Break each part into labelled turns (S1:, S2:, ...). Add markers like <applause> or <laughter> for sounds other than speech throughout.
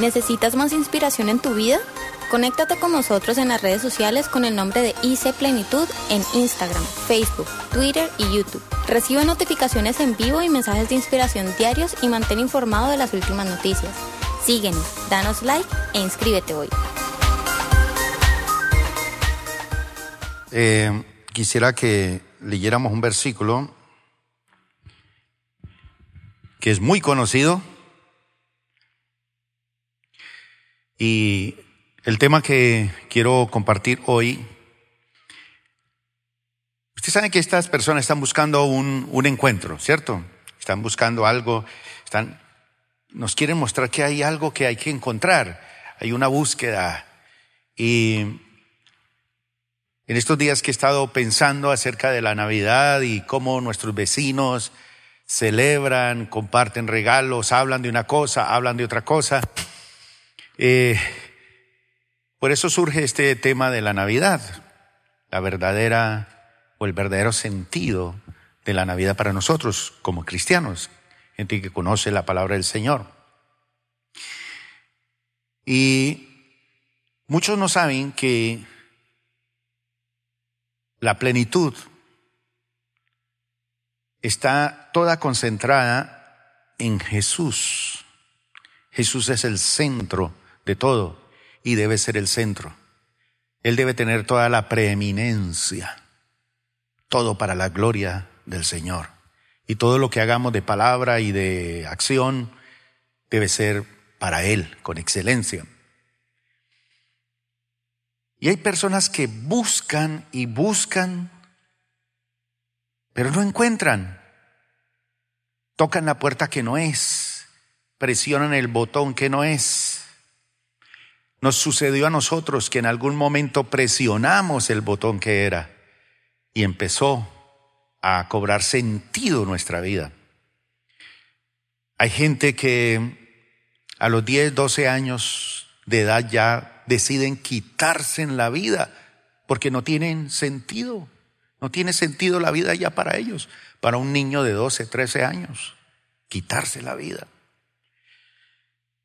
S1: ¿Necesitas más inspiración en tu vida? Conéctate con nosotros en las redes sociales con el nombre de IC Plenitud en Instagram, Facebook, Twitter y YouTube. Recibe notificaciones en vivo y mensajes de inspiración diarios y mantén informado de las últimas noticias. Síguenos, danos like e inscríbete hoy.
S2: Eh, quisiera que leyéramos un versículo que es muy conocido y el tema que quiero compartir hoy, ustedes saben que estas personas están buscando un, un encuentro, ¿cierto? Están buscando algo, están, nos quieren mostrar que hay algo que hay que encontrar, hay una búsqueda y en estos días que he estado pensando acerca de la Navidad y cómo nuestros vecinos celebran, comparten regalos, hablan de una cosa, hablan de otra cosa. Eh, por eso surge este tema de la Navidad, la verdadera o el verdadero sentido de la Navidad para nosotros como cristianos, gente que conoce la palabra del Señor. Y muchos no saben que la plenitud está toda concentrada en Jesús. Jesús es el centro de todo y debe ser el centro. Él debe tener toda la preeminencia, todo para la gloria del Señor. Y todo lo que hagamos de palabra y de acción debe ser para Él, con excelencia. Y hay personas que buscan y buscan, pero no encuentran. Tocan la puerta que no es, presionan el botón que no es. Nos sucedió a nosotros que en algún momento presionamos el botón que era y empezó a cobrar sentido nuestra vida. Hay gente que a los 10, 12 años de edad ya deciden quitarse la vida porque no tienen sentido. No tiene sentido la vida ya para ellos, para un niño de 12, 13 años. Quitarse la vida.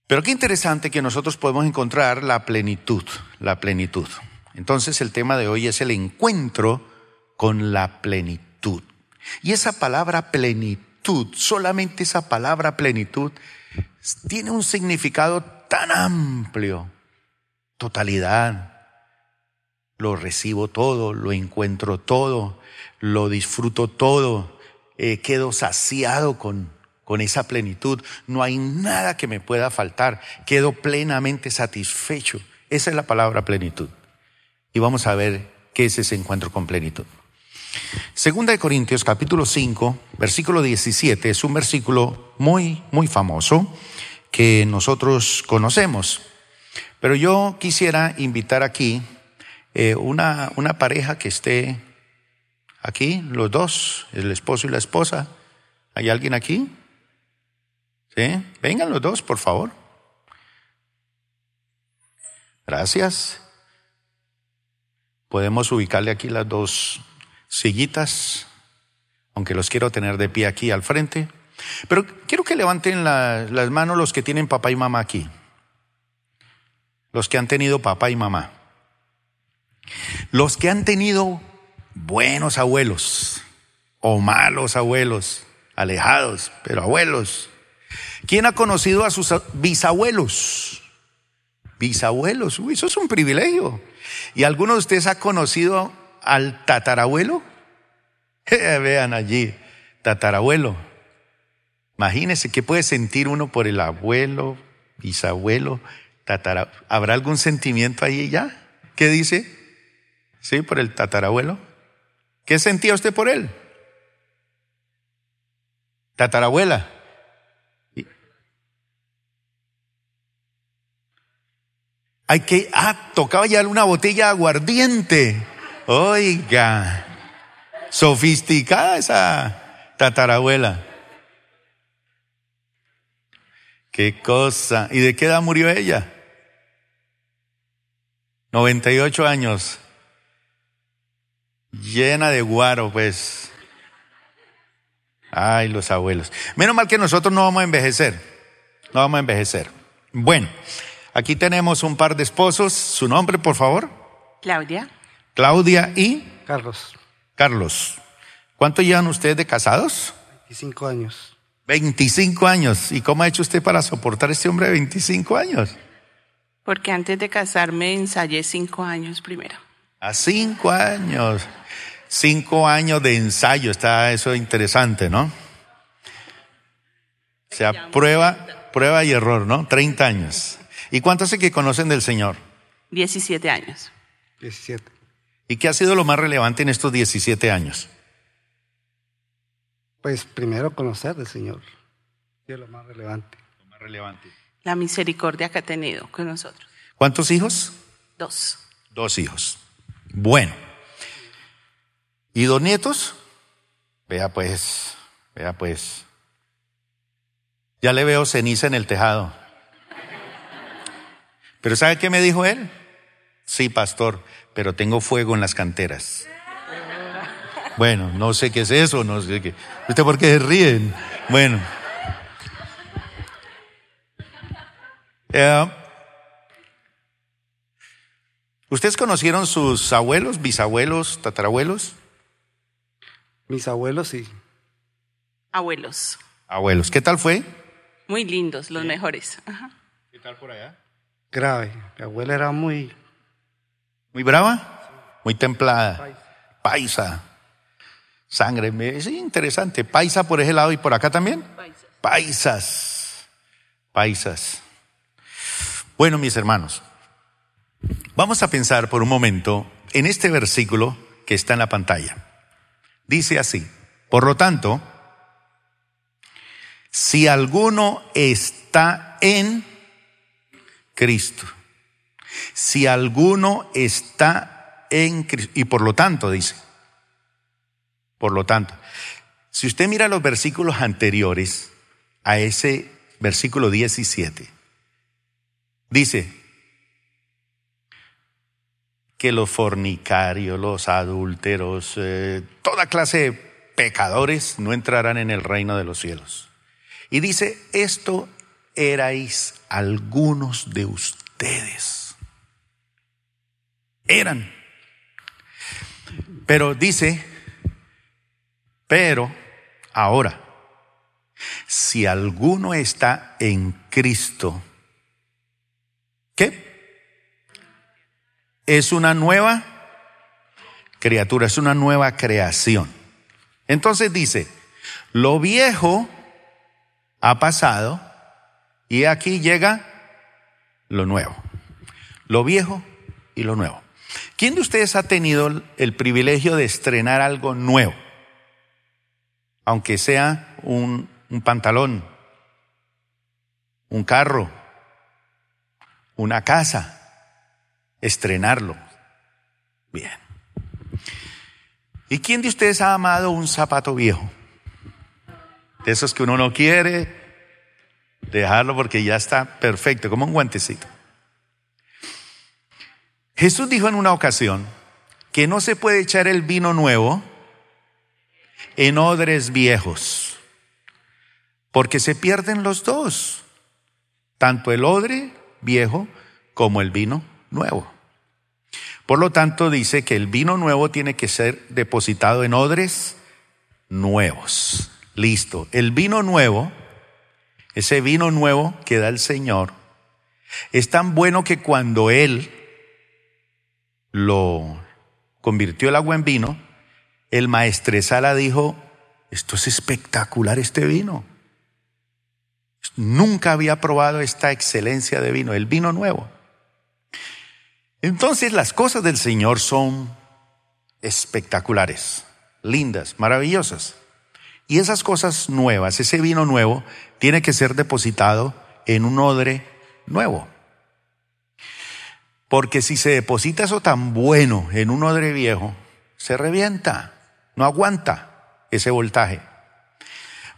S2: Pero qué interesante que nosotros podemos encontrar la plenitud, la plenitud. Entonces el tema de hoy es el encuentro con la plenitud. Y esa palabra plenitud, solamente esa palabra plenitud, tiene un significado tan amplio totalidad. Lo recibo todo, lo encuentro todo, lo disfruto todo, eh, quedo saciado con, con esa plenitud. No hay nada que me pueda faltar, quedo plenamente satisfecho. Esa es la palabra plenitud. Y vamos a ver qué es ese encuentro con plenitud. Segunda de Corintios capítulo 5, versículo 17, es un versículo muy, muy famoso que nosotros conocemos. Pero yo quisiera invitar aquí eh, una, una pareja que esté aquí, los dos, el esposo y la esposa. ¿Hay alguien aquí? Vengan los dos, por favor. Gracias. Podemos ubicarle aquí las dos sillitas, aunque los quiero tener de pie aquí al frente. Pero quiero que levanten las manos los que tienen papá y mamá aquí los que han tenido papá y mamá. Los que han tenido buenos abuelos o malos abuelos, alejados, pero abuelos. ¿Quién ha conocido a sus bisabuelos? Bisabuelos, uy, eso es un privilegio. ¿Y alguno de ustedes ha conocido al tatarabuelo? <laughs> Vean allí, tatarabuelo. Imagínense qué puede sentir uno por el abuelo, bisabuelo, ¿Habrá algún sentimiento ahí ya? ¿Qué dice? Sí, por el tatarabuelo. ¿Qué sentía usted por él? Tatarabuela. Hay que, ah, tocaba ya una botella de aguardiente. Oiga, sofisticada esa tatarabuela. Qué cosa. ¿Y de qué edad murió ella? 98 años. Llena de guaro, pues. Ay, los abuelos. Menos mal que nosotros no vamos a envejecer. No vamos a envejecer. Bueno, aquí tenemos un par de esposos. ¿Su nombre, por favor?
S3: Claudia.
S2: Claudia y
S4: Carlos,
S2: Carlos. ¿Cuánto llevan ustedes de casados?
S4: 25 años.
S2: 25 años. ¿Y cómo ha hecho usted para soportar a este hombre de 25 años?
S3: Porque antes de casarme ensayé cinco años primero.
S2: A cinco años. Cinco años de ensayo. Está eso interesante, ¿no? O sea, prueba, prueba y error, ¿no? 30 años. ¿Y cuántos hace que conocen del Señor?
S3: 17 años.
S4: 17.
S2: ¿Y qué ha sido lo más relevante en estos 17 años?
S4: Pues primero conocer del Señor. Y es lo más relevante.
S2: Lo más relevante.
S3: La misericordia que ha tenido con nosotros.
S2: ¿Cuántos hijos?
S3: Dos.
S2: Dos hijos. Bueno. ¿Y dos nietos? Vea pues, vea pues. Ya le veo ceniza en el tejado. Pero ¿sabe qué me dijo él? Sí, pastor, pero tengo fuego en las canteras. Bueno, no sé qué es eso, no sé qué. ¿Usted por qué se ríen? Bueno. Eh, ¿Ustedes conocieron sus abuelos, bisabuelos, tatarabuelos?
S4: Mis abuelos sí.
S3: Abuelos.
S2: Abuelos. ¿Qué tal fue?
S3: Muy lindos, los mejores. Ajá.
S2: ¿Qué tal por allá?
S4: Grave. Mi abuela era muy
S2: ¿Muy brava? Muy templada. Paisa. Sangre. Es interesante. Paisa por ese lado y por acá también. Paisas. Paisas. Bueno, mis hermanos, vamos a pensar por un momento en este versículo que está en la pantalla. Dice así, por lo tanto, si alguno está en Cristo, si alguno está en Cristo, y por lo tanto dice, por lo tanto, si usted mira los versículos anteriores a ese versículo 17, dice que los fornicarios, los adúlteros, eh, toda clase de pecadores no entrarán en el reino de los cielos. Y dice, esto erais algunos de ustedes. Eran. Pero dice, pero ahora, si alguno está en Cristo, ¿qué? Es una nueva criatura, es una nueva creación. Entonces dice, lo viejo ha pasado y aquí llega lo nuevo. Lo viejo y lo nuevo. ¿Quién de ustedes ha tenido el privilegio de estrenar algo nuevo? Aunque sea un, pantalón, un carro, una casa, estrenarlo. Bien. ¿Y quién de ustedes ha amado un zapato viejo? De esos que uno no quiere dejarlo porque ya está perfecto, como un guantecito. Jesús dijo en una ocasión que no se puede echar el vino nuevo en odres viejos, porque se pierden los dos, tanto el odre viejo como el vino nuevo. Por lo tanto, dice que el vino nuevo tiene que ser depositado en odres nuevos. Listo. El vino nuevo, ese vino nuevo que da el Señor, es tan bueno que cuando Él lo convirtió el agua en vino, el maestresala dijo, esto es espectacular este vino. Nunca había probado esta excelencia de vino, el vino nuevo. Entonces las cosas del Señor son espectaculares, lindas, maravillosas. Y esas cosas nuevas, ese vino nuevo, tiene que ser depositado en un odre nuevo. Porque si se deposita eso tan bueno en un odre viejo, se revienta, no aguanta ese voltaje.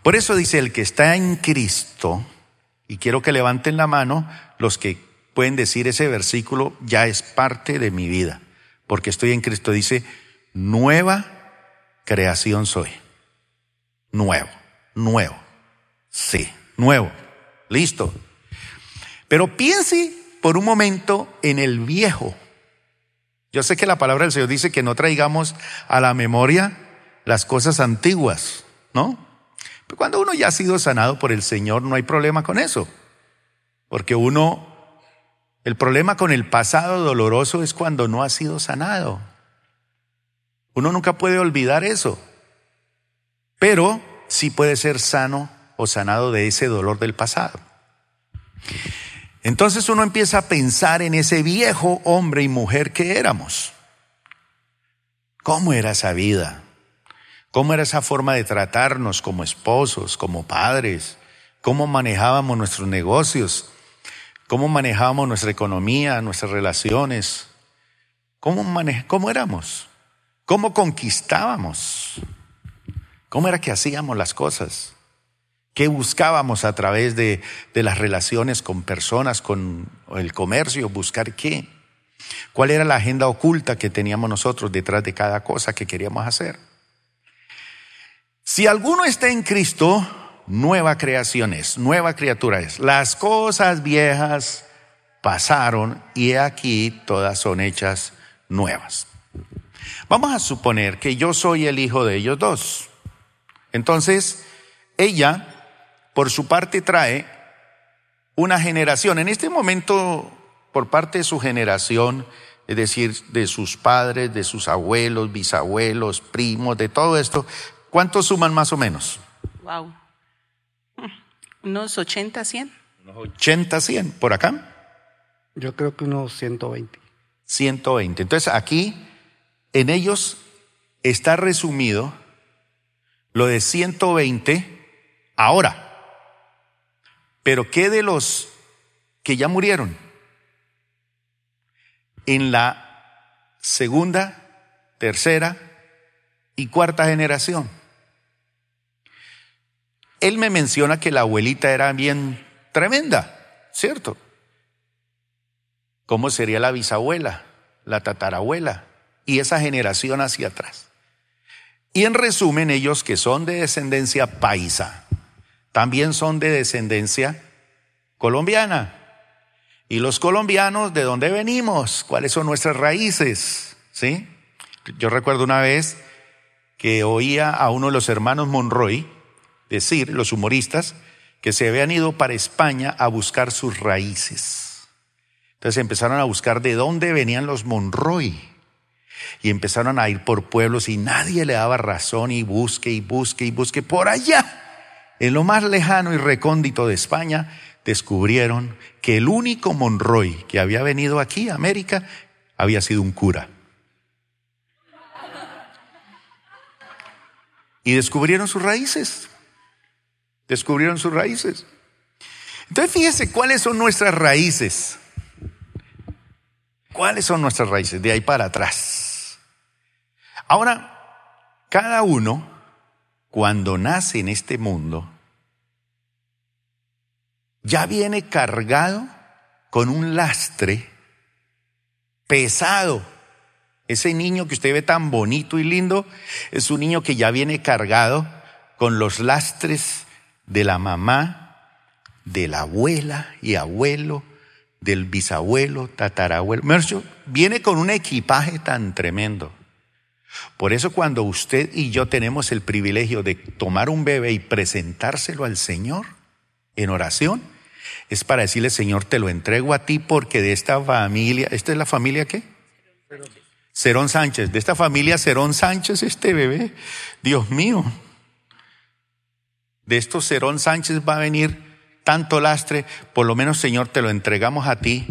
S2: Por eso dice el que está en Cristo, y quiero que levanten la mano los que pueden decir ese versículo ya es parte de mi vida, porque estoy en Cristo. Dice, nueva creación soy. Nuevo, nuevo. Sí, nuevo. Listo. Pero piense por un momento en el viejo. Yo sé que la palabra del Señor dice que no traigamos a la memoria las cosas antiguas, ¿no? Pero cuando uno ya ha sido sanado por el Señor, no hay problema con eso. Porque uno, el problema con el pasado doloroso es cuando no ha sido sanado. Uno nunca puede olvidar eso. Pero sí puede ser sano o sanado de ese dolor del pasado. Entonces uno empieza a pensar en ese viejo hombre y mujer que éramos. ¿Cómo era esa vida? ¿Cómo era esa forma de tratarnos como esposos, como padres? ¿Cómo manejábamos nuestros negocios? ¿Cómo manejábamos nuestra economía, nuestras relaciones? ¿Cómo, cómo éramos? ¿Cómo conquistábamos? ¿Cómo era que hacíamos las cosas? ¿Qué buscábamos a través de, de las relaciones con personas, con el comercio? ¿Buscar qué? ¿Cuál era la agenda oculta que teníamos nosotros detrás de cada cosa que queríamos hacer? Si alguno está en Cristo, nueva creación es, nueva criatura es. Las cosas viejas pasaron y aquí todas son hechas nuevas. Vamos a suponer que yo soy el hijo de ellos dos. Entonces, ella por su parte trae una generación. En este momento, por parte de su generación, es decir, de sus padres, de sus abuelos, bisabuelos, primos, de todo esto, ¿cuántos suman más o menos?
S3: Wow. Unos 80, 100.
S2: Unos 80, 100. ¿Por acá?
S4: Yo creo que unos 120.
S2: 120. Entonces aquí, en ellos está resumido lo de 120 ahora. Pero ¿qué de los que ya murieron? En la segunda, tercera y cuarta generación. Él me menciona que la abuelita era bien tremenda, ¿cierto? ¿Cómo sería la bisabuela, la tatarabuela y esa generación hacia atrás? Y en resumen, ellos que son de descendencia paisa, también son de descendencia colombiana. ¿Y los colombianos de dónde venimos? ¿Cuáles son nuestras raíces? ¿Sí? Yo recuerdo una vez que oía a uno de los hermanos Monroy decir, los humoristas, que se habían ido para España a buscar sus raíces. Entonces empezaron a buscar de dónde venían los Monroy. Y empezaron a ir por pueblos y nadie le daba razón y busque y busque y busque por allá en lo más lejano y recóndito de España, descubrieron que el único Monroy que había venido aquí a América había sido un cura. Y descubrieron sus raíces. Descubrieron sus raíces. Entonces fíjese cuáles son nuestras raíces. ¿Cuáles son nuestras raíces? De ahí para atrás. Ahora, cada uno cuando nace en este mundo, ya viene cargado con un lastre pesado. Ese niño que usted ve tan bonito y lindo es un niño que ya viene cargado con los lastres de la mamá, de la abuela y abuelo, del bisabuelo, tatarabuelo. Viene con un equipaje tan tremendo. Por eso cuando usted y yo tenemos el privilegio de tomar un bebé y presentárselo al Señor en oración, es para decirle, Señor, te lo entrego a ti porque de esta familia, ¿esta es la familia qué? Cerón Sánchez, de esta familia Cerón Sánchez, este bebé, Dios mío, de estos Cerón Sánchez va a venir tanto lastre, por lo menos Señor, te lo entregamos a ti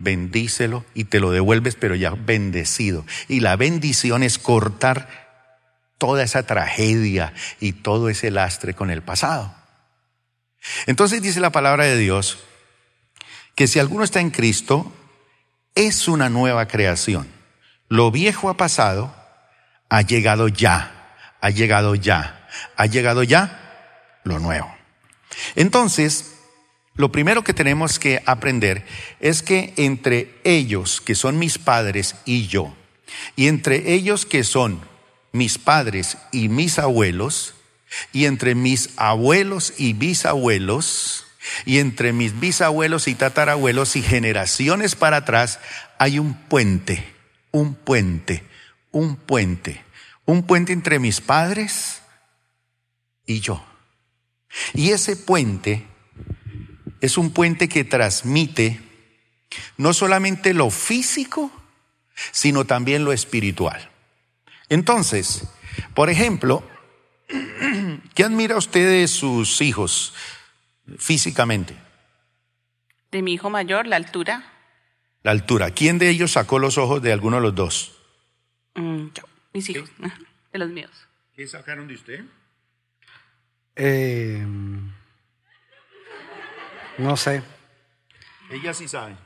S2: bendícelo y te lo devuelves, pero ya bendecido. Y la bendición es cortar toda esa tragedia y todo ese lastre con el pasado. Entonces dice la palabra de Dios que si alguno está en Cristo, es una nueva creación. Lo viejo ha pasado, ha llegado ya, ha llegado ya, ha llegado ya lo nuevo. Entonces, lo primero que tenemos que aprender es que entre ellos, que son mis padres y yo, y entre ellos que son mis padres y mis abuelos, y entre mis abuelos y bisabuelos, Y entre mis bisabuelos y tatarabuelos y generaciones para atrás hay un puente, un puente, un puente, un puente entre mis padres y yo. Y ese puente es un puente que transmite no solamente lo físico, sino también lo espiritual. Entonces, por ejemplo, <clears throat> ¿qué admira usted de sus hijos físicamente?
S3: De mi hijo mayor, la altura.
S2: La altura. ¿Quién de ellos sacó los ojos de alguno de los dos?
S3: Mm, yo, mis hijos, <laughs> de los míos.
S2: ¿Qué sacaron de usted?
S4: Eh, no sé.
S2: Ella sí sabe.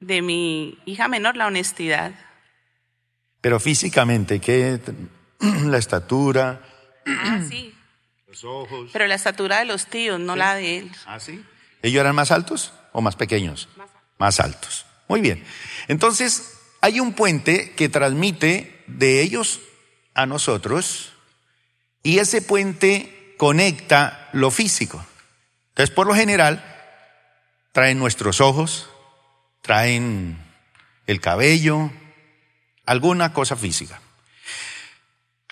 S3: De mi hija menor, la honestidad.
S2: Pero físicamente, ¿qué? <clears throat> La estatura,
S3: Ah, sí.
S2: los ojos.
S3: Pero la estatura de los tíos, no la de él.
S2: ¿Ah, sí? ¿Ellos eran más altos o más pequeños? Más altos. Muy bien. Entonces, hay un puente que transmite de ellos a nosotros y ese puente conecta lo físico. Entonces, por lo general, traen nuestros ojos, traen el cabello, alguna cosa física.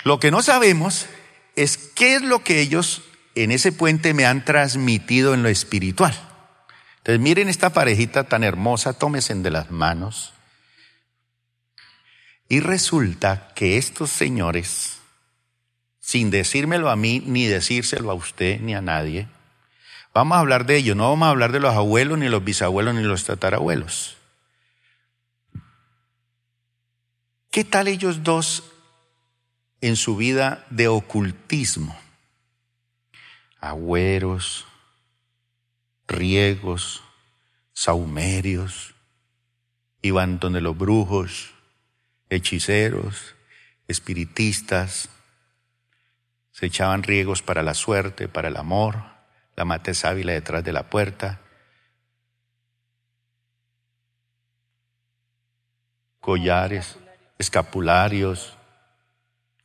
S2: Lo que no sabemos es qué es lo que ellos en ese puente me han transmitido en lo espiritual. Entonces miren esta parejita tan hermosa, tómense de las manos. Y resulta que estos señores, sin decírmelo a mí, ni decírselo a usted, ni a nadie, vamos a hablar de ellos, no vamos a hablar de los abuelos, ni los bisabuelos, ni los tatarabuelos. ¿Qué tal ellos dos en su vida de ocultismo? Agüeros, riegos, saumerios, iban donde los brujos, hechiceros, espiritistas, se echaban riegos para la suerte, para el amor, la mate sábila detrás de la puerta, collares, escapularios,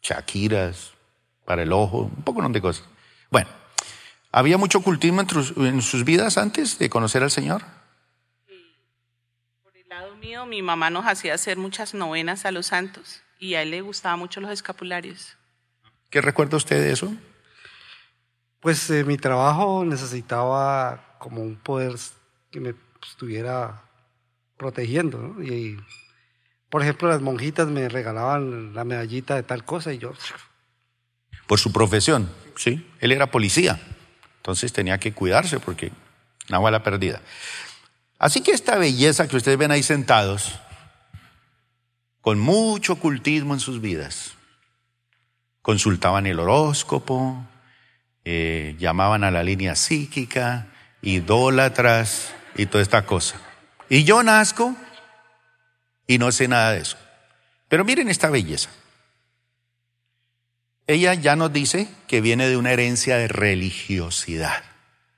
S2: chaquiras para el ojo, un poco de cosas. Bueno, ¿había mucho tus- en sus vidas antes de conocer al Señor?
S3: Por el lado mío, mi mamá nos hacía hacer muchas novenas a los santos y a él le gustaban mucho los escapularios.
S2: ¿Qué recuerda usted de eso?
S4: Pues eh, mi trabajo necesitaba como un poder que me estuviera protegiendo. ¿no? Y, por ejemplo, las monjitas me regalaban la medallita de tal cosa y yo, <laughs>
S2: Por su profesión, sí. Él era policía, entonces tenía que cuidarse porque una bala perdida. Así que esta belleza que ustedes ven ahí sentados, con mucho ocultismo en sus vidas, consultaban el horóscopo, eh, llamaban a la línea psíquica, idólatras y toda esta cosa. Y yo nazco y no sé nada de eso. Pero miren esta belleza. Ella ya nos dice que viene de una herencia de religiosidad.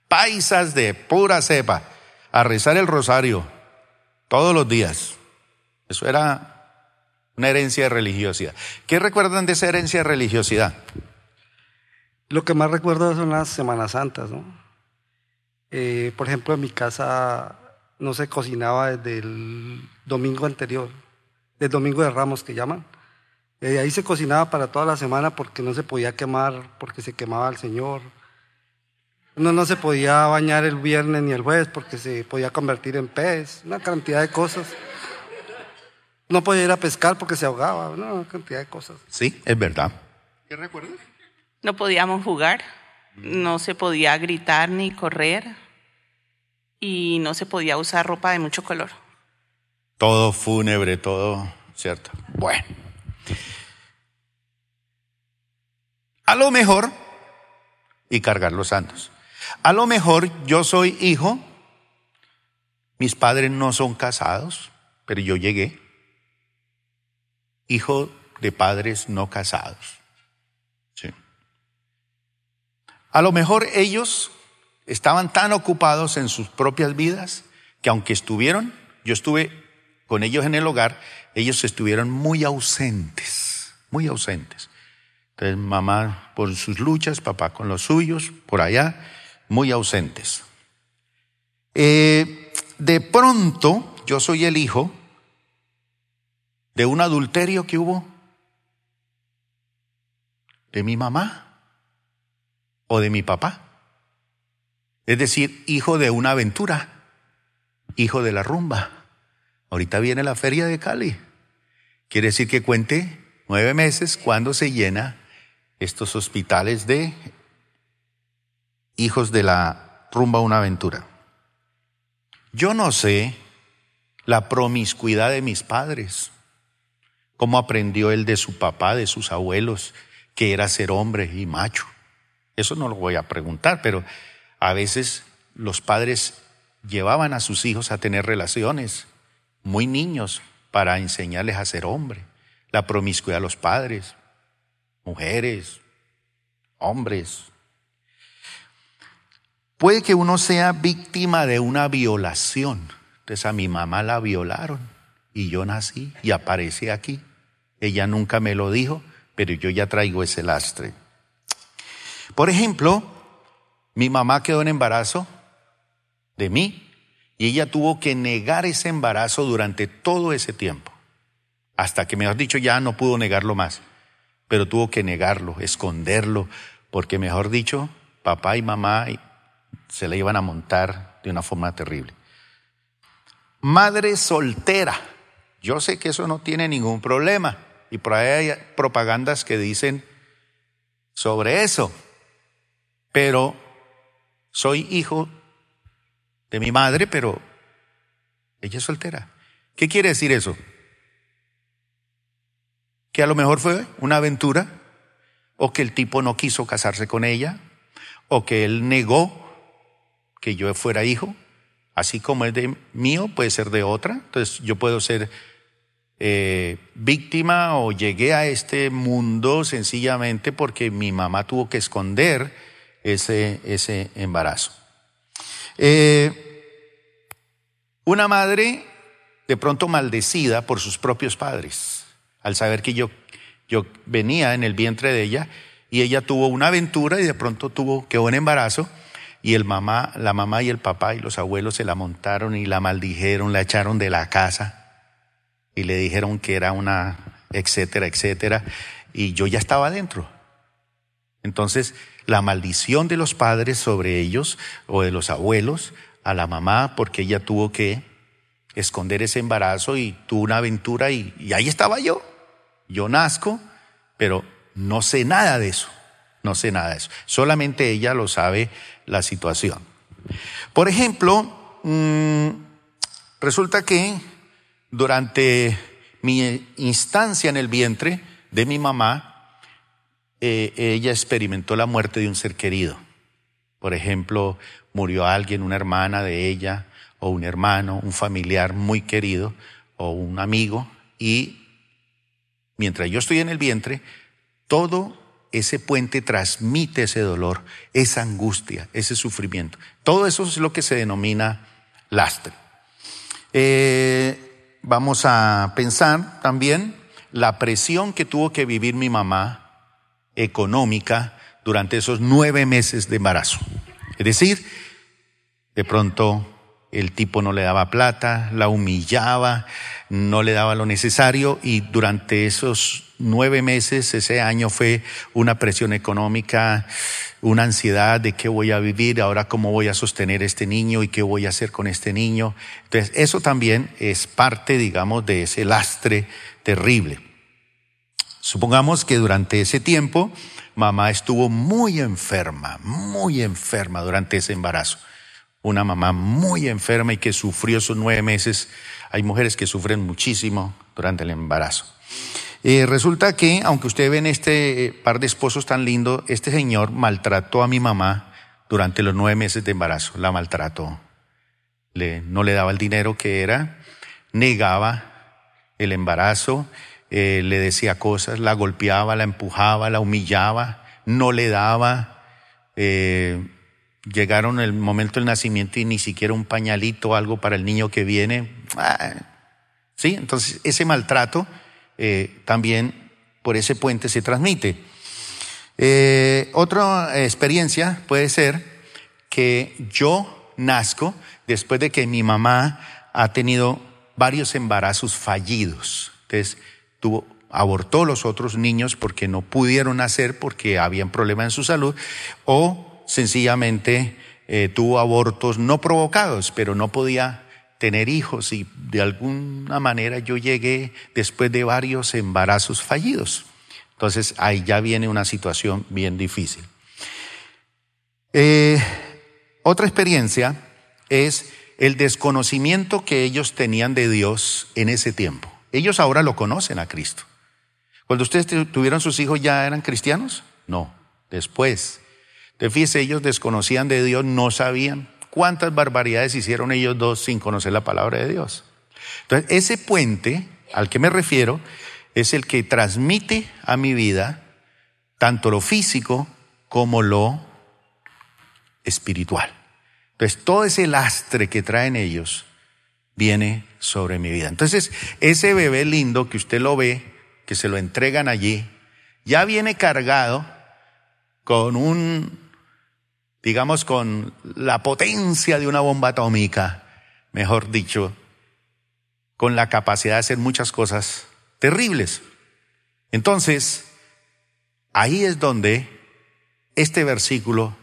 S2: Paisas de pura cepa, a rezar el rosario todos los días. Eso era una herencia de religiosidad. ¿Qué recuerdan de esa herencia de religiosidad?
S4: Lo que más recuerdo son las Semanas Santas, ¿no? Eh, por ejemplo, en mi casa no se cocinaba desde el domingo anterior, del domingo de Ramos que llaman. Eh, ahí se cocinaba para toda la semana porque no se podía quemar, porque se quemaba el Señor. Uno no se podía bañar el viernes ni el jueves porque se podía convertir en pez, una cantidad de cosas. No podía ir a pescar porque se ahogaba, ¿no? una cantidad de cosas.
S2: Sí, es verdad. ¿Qué recuerdas?
S3: No podíamos jugar, no se podía gritar ni correr y no se podía usar ropa de mucho color.
S2: Todo fúnebre, todo, ¿cierto? Bueno. A lo mejor, y cargar los santos. A lo mejor yo soy hijo, mis padres no son casados, pero yo llegué. Hijo de padres no casados. Sí. A lo mejor ellos estaban tan ocupados en sus propias vidas que aunque estuvieron, yo estuve con ellos en el hogar, ellos estuvieron muy ausentes, muy ausentes. Entonces, mamá por sus luchas, papá con los suyos, por allá, muy ausentes. Eh, de pronto, yo soy el hijo de un adulterio que hubo de mi mamá o de mi papá. Es decir, hijo de una aventura, hijo de la rumba. Ahorita viene la feria de Cali. Quiere decir que cuente nueve meses cuando se llena estos hospitales de hijos de la rumba una aventura. Yo no sé la promiscuidad de mis padres, cómo aprendió él de su papá, de sus abuelos, que era ser hombre y macho. Eso no lo voy a preguntar, pero a veces los padres llevaban a sus hijos a tener relaciones muy niños para enseñarles a ser hombre. La promiscuidad de los padres, mujeres, hombres. Puede que uno sea víctima de una violación. Entonces a mi mamá la violaron y yo nací y aparece aquí. Ella nunca me lo dijo, pero yo ya traigo ese lastre. Por ejemplo, mi mamá quedó en embarazo de mí y ella tuvo que negar ese embarazo durante todo ese tiempo, hasta que, mejor dicho, ya no pudo negarlo más, pero tuvo que negarlo, esconderlo, porque, mejor dicho, papá y mamá se le iban a montar de una forma terrible. Madre soltera, yo sé que eso no tiene ningún problema, y por ahí hay propagandas que dicen sobre eso, pero soy hijo de mi madre, pero ella es soltera. ¿Qué quiere decir eso? Que a lo mejor fue una aventura, o que el tipo no quiso casarse con ella, o que él negó que yo fuera hijo, así como es de mío, puede ser de otra. Entonces yo puedo ser eh, víctima o llegué a este mundo sencillamente porque mi mamá tuvo que esconder ese, ese embarazo. Eh, una madre de pronto maldecida por sus propios padres, al saber que yo, yo venía en el vientre de ella y ella tuvo una aventura y de pronto tuvo que un embarazo y el mamá, la mamá y el papá y los abuelos se la montaron y la maldijeron, la echaron de la casa y le dijeron que era una, etcétera, etcétera, y yo ya estaba adentro. Entonces, la maldición de los padres sobre ellos o de los abuelos a la mamá porque ella tuvo que esconder ese embarazo y tuvo una aventura y, ahí estaba yo. Yo nazco, pero no sé nada de eso. No sé nada de eso. Solamente ella lo sabe la situación. Por ejemplo, mm, resulta que durante mi instancia en el vientre de mi mamá, eh, ella experimentó la muerte de un ser querido. Por ejemplo, murió alguien, una hermana de ella, o un hermano, un familiar muy querido, o un amigo, y mientras yo estoy en el vientre, todo ese puente transmite ese dolor, esa angustia, ese sufrimiento. Todo eso es lo que se denomina lastre. Eh, vamos a pensar también la presión que tuvo que vivir mi mamá económica durante esos nueve meses de embarazo. Es decir, de pronto el tipo no le daba plata, la humillaba, no le daba lo necesario y durante esos nueve meses, ese año fue una presión económica, una ansiedad de qué voy a vivir, ahora cómo voy a sostener este niño y qué voy a hacer con este niño. Entonces, eso también es parte, digamos, de ese lastre terrible. Supongamos que durante ese tiempo mamá estuvo muy enferma, muy enferma durante ese embarazo. Una mamá muy enferma y que sufrió esos nueve meses. Hay mujeres que sufren muchísimo durante el embarazo. Eh, resulta que, aunque ustedes ven este eh, par de esposos tan lindo, este señor maltrató a mi mamá durante los nueve meses de embarazo. La maltrató. Le, no le daba el dinero que era, negaba el embarazo eh, le decía cosas, la golpeaba, la empujaba, la humillaba, no le daba. Eh, llegaron el momento del nacimiento y ni siquiera un pañalito o algo para el niño que viene. Ah, sí, entonces ese maltrato eh, también por ese puente se transmite. Eh, otra experiencia puede ser que yo nazco después de que mi mamá ha tenido varios embarazos fallidos. Entonces, tuvo, abortó los otros niños porque no pudieron nacer porque habían problemas en su salud o sencillamente eh, tuvo abortos no provocados, pero no podía tener hijos y de alguna manera yo llegué después de varios embarazos fallidos. Entonces ahí ya viene una situación bien difícil. Eh, otra experiencia es el desconocimiento que ellos tenían de Dios en ese tiempo. Ellos ahora lo conocen a Cristo. Cuando ustedes tuvieron sus hijos ya eran cristianos? No, después. Fíjese, ellos desconocían de Dios, no sabían cuántas barbaridades hicieron ellos dos sin conocer la palabra de Dios. Entonces, ese puente al que me refiero es el que transmite a mi vida tanto lo físico como lo espiritual. Entonces, todo ese lastre que traen ellos viene sobre mi vida. Entonces, ese bebé lindo que usted lo ve, que se lo entregan allí, ya viene cargado con un, digamos, con la potencia de una bomba atómica, mejor dicho, con la capacidad de hacer muchas cosas terribles. Entonces, ahí es donde este versículo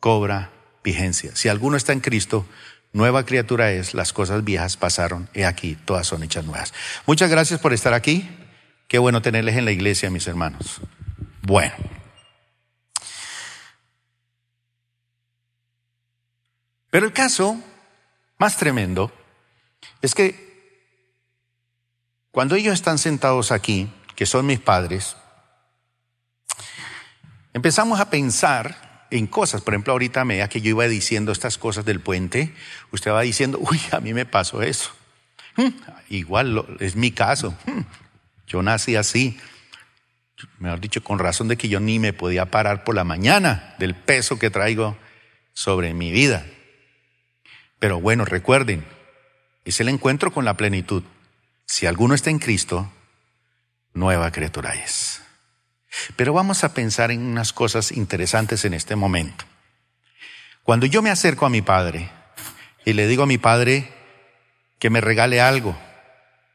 S2: cobra vigencia. Si alguno está en Cristo, nueva criatura es, las cosas viejas pasaron, he aquí, todas son hechas nuevas. Muchas gracias por estar aquí. Qué bueno tenerles en la iglesia, mis hermanos. Bueno. Pero el caso más tremendo es que cuando ellos están sentados aquí, que son mis padres, empezamos a pensar en cosas. Por ejemplo, ahorita medida que yo iba diciendo estas cosas del puente, usted va diciendo, <laughs> uy, a mí me pasó eso. Hmm, igual es mi caso. Hmm, yo nací así. Mejor dicho, con razón de que yo ni me podía parar por la mañana del peso que traigo sobre mi vida. Pero bueno, recuerden, es el encuentro con la plenitud. Si alguno está en Cristo, nueva criatura es. Pero vamos a pensar en unas cosas interesantes en este momento. Cuando yo me acerco a mi padre y le digo a mi padre que me regale algo,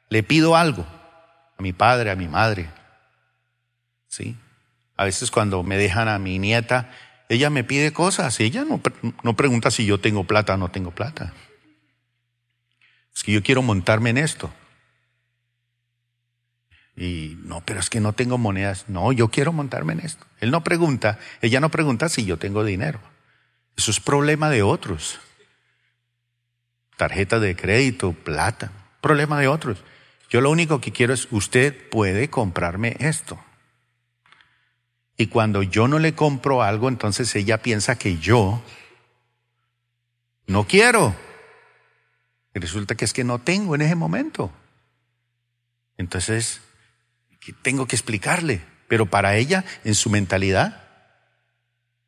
S2: le pido algo a mi padre, a mi madre. ¿Sí? A veces cuando me dejan a mi nieta, ella me pide cosas ella no, no pregunta si yo tengo plata o no tengo plata. Es que yo quiero montarme en esto. Y no, pero es que no tengo monedas. No, yo quiero montarme en esto. Él no pregunta, ella no pregunta si yo tengo dinero. Eso es problema de otros. Tarjeta de crédito, plata, problema de otros. Yo lo único que quiero es, usted puede comprarme esto. Y cuando yo no le compro algo, entonces ella piensa que yo no quiero. Y resulta que es que no tengo en ese momento. Entonces, tengo que explicarle, pero para ella, en su mentalidad,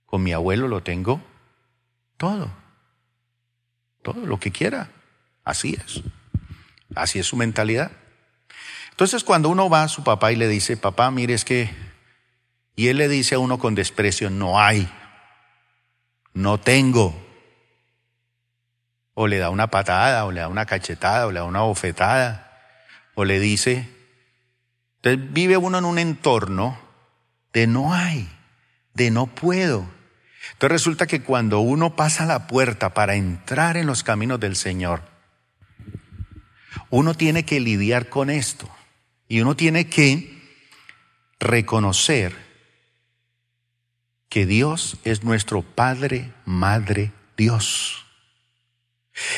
S2: con mi abuelo lo tengo todo, todo lo que quiera, así es, así es su mentalidad. Entonces cuando uno va a su papá y le dice, papá, mire, es que, y él le dice a uno con desprecio, no hay, no tengo, o le da una patada, o le da una cachetada, o le da una bofetada, o le dice, entonces vive uno en un entorno de no hay, de no puedo. Entonces resulta que cuando uno pasa la puerta para entrar en los caminos del Señor, uno tiene que lidiar con esto y uno tiene que reconocer que Dios es nuestro Padre, Madre, Dios.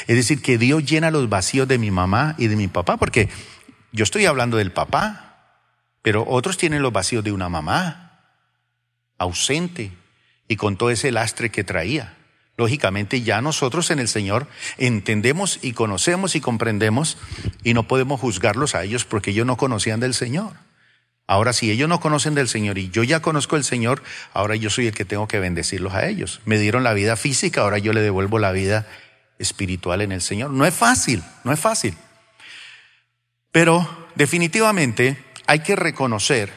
S2: Es decir, que Dios llena los vacíos de mi mamá y de mi papá, porque yo estoy hablando del papá, pero otros tienen los vacíos de una mamá, ausente, y con todo ese lastre que traía. Lógicamente ya nosotros en el Señor entendemos y conocemos y comprendemos y no podemos juzgarlos a ellos porque ellos no conocían del Señor. Ahora si ellos no conocen del Señor y yo ya conozco el Señor, ahora yo soy el que tengo que bendecirlos a ellos. Me dieron la vida física, ahora yo le devuelvo la vida espiritual en el Señor. No es fácil, no es fácil. Pero definitivamente hay que reconocer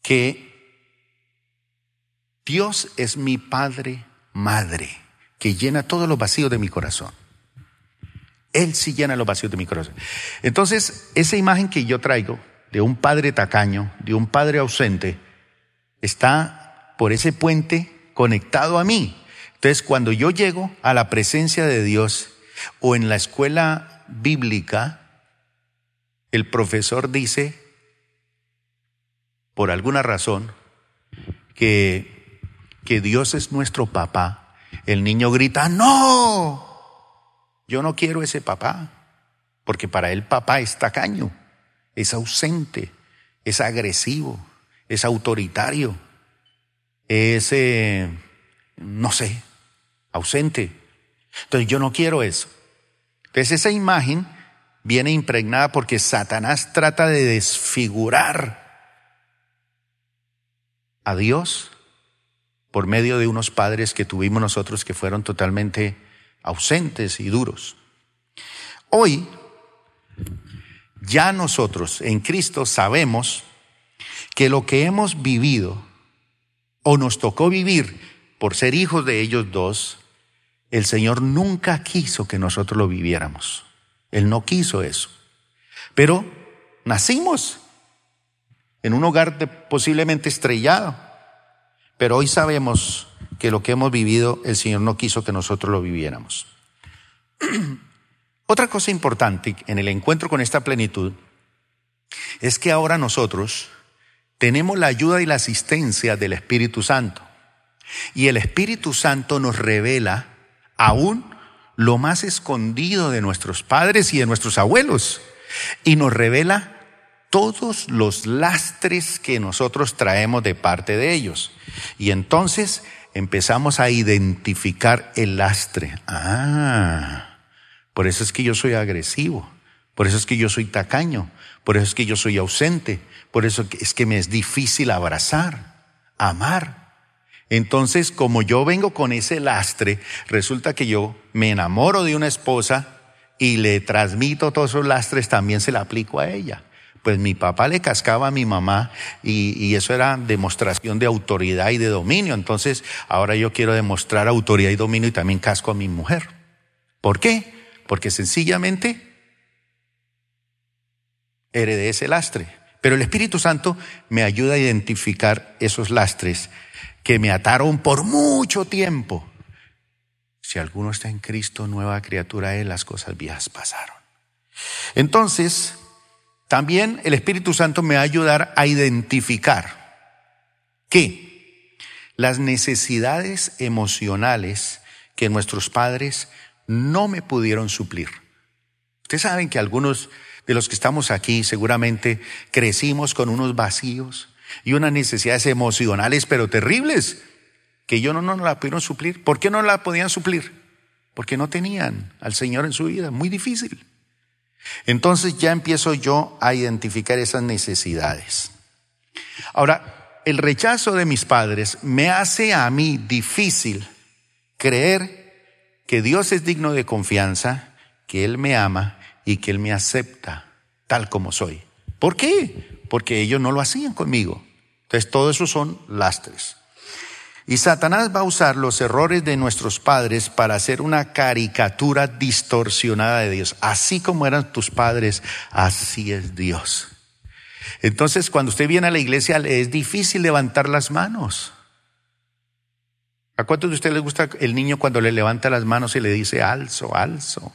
S2: que Dios es mi Padre, Madre, que llena todos los vacíos de mi corazón. Él sí llena los vacíos de mi corazón. Entonces, esa imagen que yo traigo de un padre tacaño, de un padre ausente, está por ese puente conectado a mí. Entonces, cuando yo llego a la presencia de Dios o en la escuela bíblica, el profesor dice, por alguna razón, que, que Dios es nuestro papá. El niño grita, no, yo no quiero ese papá, porque para él papá es tacaño, es ausente, es agresivo, es autoritario, es, eh, no sé, ausente. Entonces yo no quiero eso. Entonces esa imagen viene impregnada porque Satanás trata de desfigurar a Dios por medio de unos padres que tuvimos nosotros que fueron totalmente ausentes y duros. Hoy, ya nosotros en Cristo sabemos que lo que hemos vivido o nos tocó vivir por ser hijos de ellos dos, el Señor nunca quiso que nosotros lo viviéramos. Él no quiso eso. Pero nacimos en un hogar posiblemente estrellado. Pero hoy sabemos que lo que hemos vivido, el Señor no quiso que nosotros lo viviéramos. <clears throat> Otra cosa importante en el encuentro con esta plenitud es que ahora nosotros tenemos la ayuda y la asistencia del Espíritu Santo. Y el Espíritu Santo nos revela aún lo más escondido de nuestros padres y de nuestros abuelos. Y nos revela todos los lastres que nosotros traemos de parte de ellos. Y entonces empezamos a identificar el lastre. Ah, por eso es que yo soy agresivo, por eso es que yo soy tacaño, por eso es que yo soy ausente, por eso es que me es difícil abrazar, amar. Entonces, como yo vengo con ese lastre, resulta que yo me enamoro de una esposa y le transmito todos esos lastres, también se la aplico a ella pues mi papá le cascaba a mi mamá y, eso era demostración de autoridad y de dominio. Entonces ahora yo quiero demostrar autoridad y dominio y también casco a mi mujer. ¿Por qué? Porque sencillamente heredé ese lastre. Pero el Espíritu Santo me ayuda a identificar esos lastres que me ataron por mucho tiempo. Si alguno está en Cristo, nueva criatura es, las cosas viejas pasaron. Entonces, también el Espíritu Santo me va a ayudar a identificar que las necesidades emocionales que nuestros padres no me pudieron suplir. Ustedes saben que algunos de los que estamos aquí seguramente crecimos con unos vacíos y unas necesidades emocionales pero terribles que yo no la pudieron suplir. ¿Por qué no la podían suplir? Porque no tenían al Señor en su vida. Muy difícil. Entonces ya empiezo yo a identificar esas necesidades. Ahora, el rechazo de mis padres me hace a mí difícil creer que Dios es digno de confianza, que Él me ama y que Él me acepta tal como soy. ¿Por qué? Porque ellos no lo hacían conmigo. Entonces, todo eso son lastres. Y Satanás va a usar los errores de nuestros padres para hacer una caricatura distorsionada de Dios. Así como eran tus padres, así es Dios. Entonces, cuando usted viene a la iglesia, le es difícil levantar las manos. ¿A cuántos de ustedes les gusta el niño cuando le levanta las manos y le dice alzo, alzo?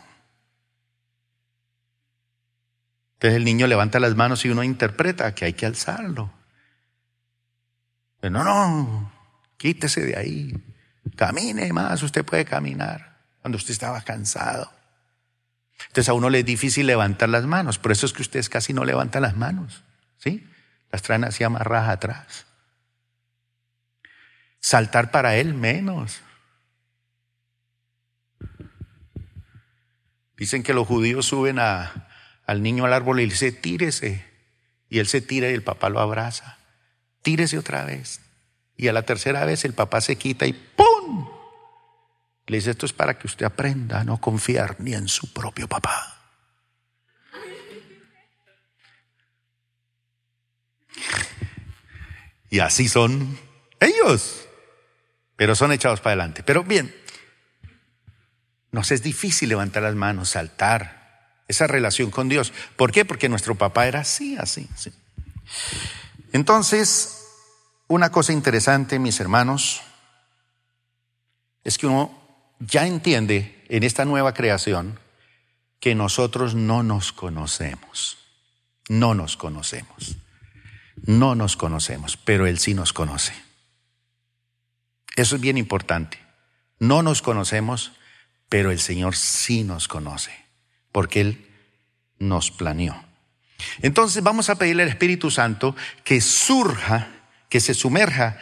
S2: Entonces el niño levanta las manos y uno interpreta que hay que alzarlo. Pero no, no, Quítese de ahí. Camine más, usted puede caminar cuando usted estaba cansado. Entonces a uno le es difícil levantar las manos, por eso es que ustedes casi no levantan las manos, ¿sí? Las traen así amarradas atrás. Saltar para él menos. Dicen que los judíos suben a, al niño al árbol y le dice, tírese. Y él se tira y el papá lo abraza. Tírese otra vez. Y a la tercera vez el papá se quita y ¡pum! Le dice, esto es para que usted aprenda a no confiar ni en su propio papá. Y así son ellos. Pero son echados para adelante. Pero bien, nos es difícil levantar las manos, saltar, esa relación con Dios. ¿Por qué? Porque nuestro papá era así, así, así. Entonces, una cosa interesante, mis hermanos, es que uno ya entiende en esta nueva creación que nosotros no nos conocemos. No nos conocemos. No nos conocemos, pero Él sí nos conoce. Eso es bien importante. No nos conocemos, pero el Señor sí nos conoce, porque Él nos planeó. Entonces vamos a pedirle al Espíritu Santo que surja, que se sumerja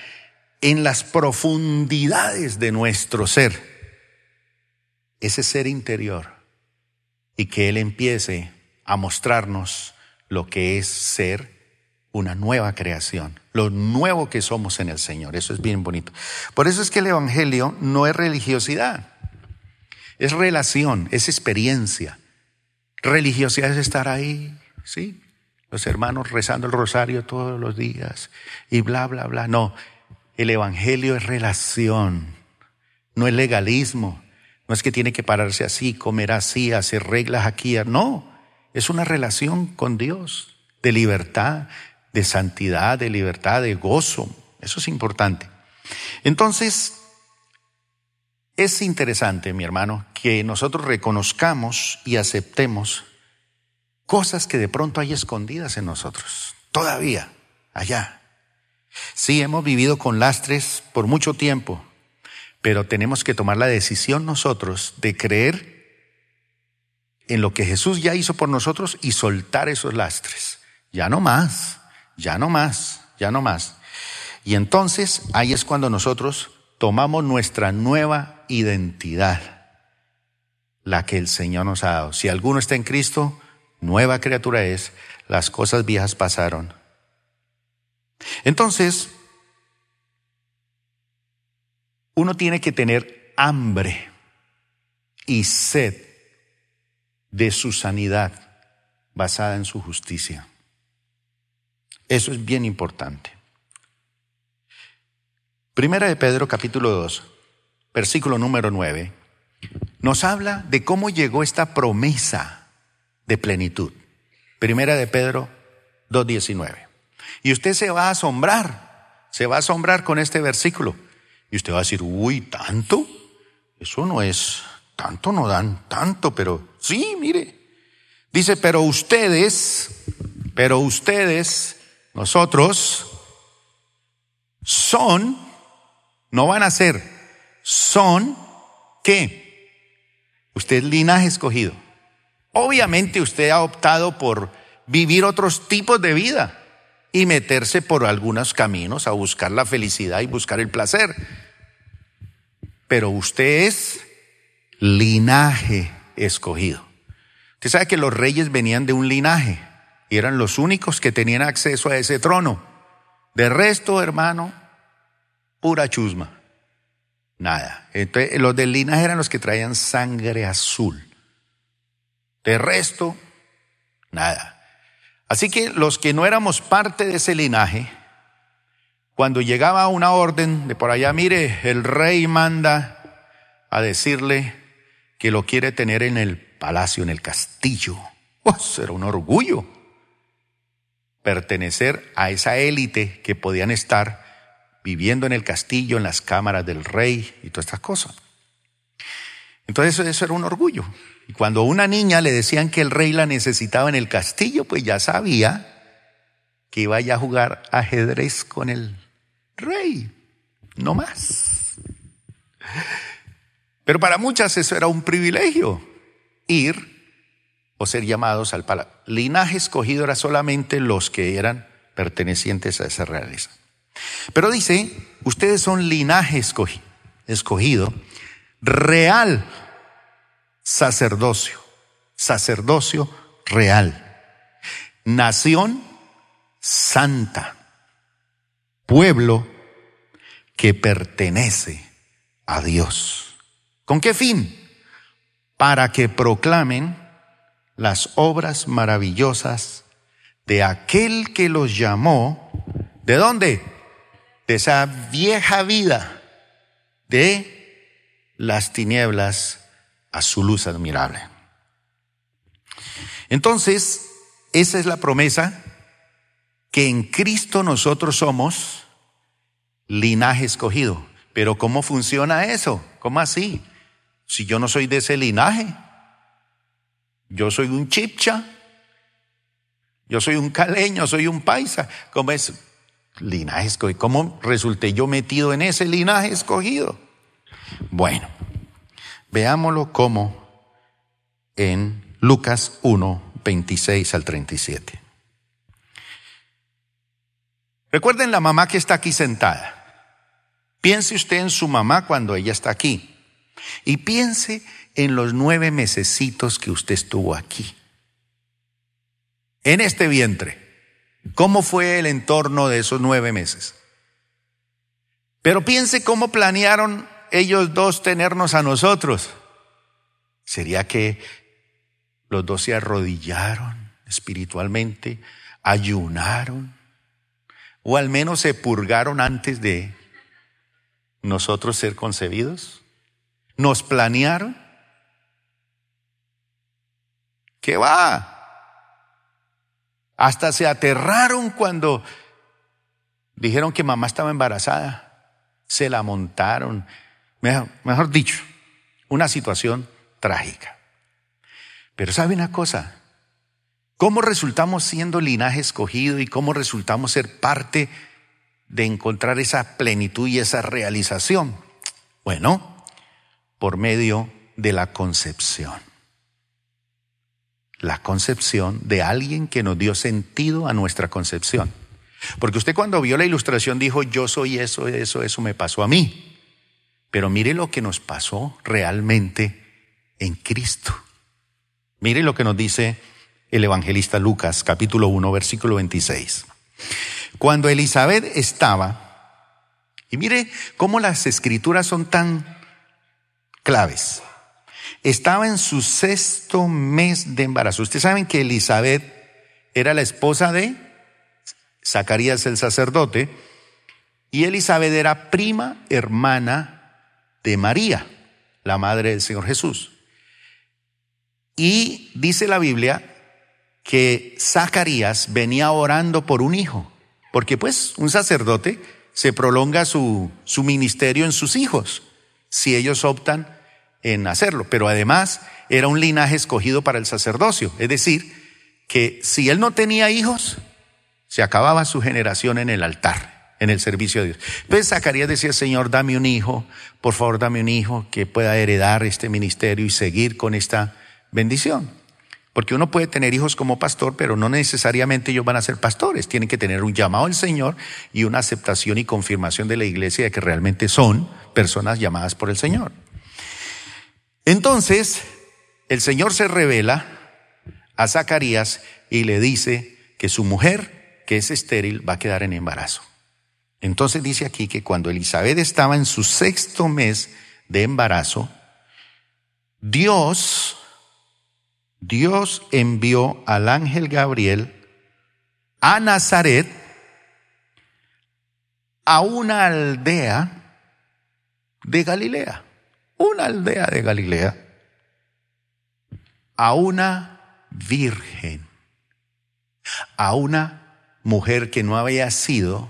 S2: en las profundidades de nuestro ser, ese ser interior, y que Él empiece a mostrarnos lo que es ser una nueva creación, lo nuevo que somos en el Señor. Eso es bien bonito. Por eso es que el Evangelio no es religiosidad, es relación, es experiencia. Religiosidad es estar ahí, ¿sí? Los hermanos rezando el rosario todos los días y bla, bla, bla. No, el Evangelio es relación, no es legalismo. No es que tiene que pararse así, comer así, hacer reglas aquí. No, es una relación con Dios, de libertad, de santidad, de libertad, de gozo. Eso es importante. Entonces, es interesante, mi hermano, que nosotros reconozcamos y aceptemos cosas que de pronto hay escondidas en nosotros, todavía, allá. Sí, hemos vivido con lastres por mucho tiempo, pero tenemos que tomar la decisión nosotros de creer en lo que Jesús ya hizo por nosotros y soltar esos lastres. Ya no más ya no más, ya no más. Y entonces ahí es cuando nosotros tomamos nuestra nueva identidad, la que el Señor nos ha dado. Si alguno está en Cristo, nueva criatura es, las cosas viejas pasaron. Entonces, uno tiene que tener hambre y sed de su sanidad basada en su justicia. Eso es bien importante. Primera de Pedro capítulo 2, versículo número 9, nos habla de cómo llegó esta promesa de plenitud. Primera de Pedro 2.19. Y usted se va a asombrar, se va a asombrar con este versículo. Y usted va a decir, uy, ¿tanto? Eso no es, tanto no dan tanto, pero sí, mire. Dice, pero ustedes, pero ustedes nosotros son, no van a ser, son qué? Usted es linaje escogido. Obviamente usted ha optado por vivir otros tipos de vida y meterse por algunos caminos a buscar la felicidad y buscar el placer. Pero usted es linaje escogido. Usted sabe que los reyes venían de un linaje y eran los únicos que tenían acceso a ese trono. De resto, hermano, pura chusma. Nada. Entonces, los del linaje eran los que traían sangre azul. De resto, nada. Así que los que no éramos parte de ese linaje, cuando llegaba una orden de por allá, mire, el rey manda a decirle que lo quiere tener en el palacio, en el castillo. Oh, era un orgullo pertenecer a esa élite que podían estar viviendo en el castillo, en las cámaras del rey y todas estas cosas. Entonces eso era un orgullo. Y cuando a una niña le decían que el rey la necesitaba en el castillo, pues ya sabía que iba a jugar ajedrez con el rey, no más. Pero para muchas eso era un privilegio, ir o ser llamados al palacio. Linaje escogido era solamente los que eran pertenecientes a esa realeza. Pero dice, ustedes son linaje escogido, escogido real sacerdocio, sacerdocio real, nación santa, pueblo que pertenece a Dios. ¿Con qué fin? Para que proclamen las obras maravillosas de aquel que los llamó, ¿de dónde? de esa vieja vida de las tinieblas a su luz admirable. Entonces, esa es la promesa que en Cristo nosotros somos linaje escogido. Pero ¿cómo funciona eso? ¿Cómo así? Si yo no soy de ese linaje, yo soy un chipcha, yo soy un caleño, soy un paisa. ¿Cómo es? Linaje escogido. ¿Cómo resulté yo metido en ese linaje escogido? Bueno, veámoslo como en Lucas 1, 26 al 37. Recuerden la mamá que está aquí sentada. Piense usted en su mamá cuando ella está aquí. Y piense en los nueve mesecitos que usted estuvo aquí. En este vientre. ¿Cómo fue el entorno de esos nueve meses? Pero piense cómo planearon ellos dos tenernos a nosotros. ¿Sería que los dos se arrodillaron espiritualmente, ayunaron, o al menos se purgaron antes de nosotros ser concebidos? ¿Nos planearon? ¿Qué va? Hasta se aterraron cuando dijeron que mamá estaba embarazada. Se la montaron. Mejor, dicho, una situación trágica. Pero sabe una cosa, ¿cómo resultamos siendo linaje escogido y cómo resultamos ser parte de encontrar esa plenitud y esa realización? Bueno, por medio de la concepción. La concepción de alguien que nos dio sentido a nuestra concepción. Porque usted cuando vio la ilustración dijo, yo soy eso, eso, eso me pasó a mí. Pero mire lo que nos pasó realmente en Cristo. Mire lo que nos dice el evangelista Lucas, capítulo 1, versículo 26. Cuando Elizabeth estaba, y mire cómo las escrituras son tan claves, estaba en su sexto mes de embarazo. Ustedes saben que Elizabeth era la esposa de Zacarías el sacerdote, y Elizabeth era prima hermana de María, la madre del Señor Jesús. Y dice la Biblia que Zacarías venía orando por un hijo, porque pues un sacerdote se prolonga su, su ministerio en sus hijos, si ellos optan en hacerlo, pero además era un linaje escogido para el sacerdocio, es decir, que si él no tenía hijos, se acababa su generación en el altar, en el servicio de Dios. Entonces Zacarías decía, Señor, dame un hijo, por favor, dame un hijo que pueda heredar este ministerio y seguir con esta bendición. Porque uno puede tener hijos como pastor, pero no necesariamente ellos van a ser pastores. Tienen que tener un llamado al Señor y una aceptación y confirmación de la iglesia de que realmente son personas llamadas por el Señor. Entonces, el Señor se revela a Zacarías y le dice que su mujer, que es estéril, va a quedar en embarazo. Entonces dice aquí que cuando Elizabeth estaba en su sexto mes de embarazo, Dios Dios envió al ángel Gabriel a Nazaret, a una aldea de Galilea, una aldea de Galilea, a una virgen, a una mujer que no había sido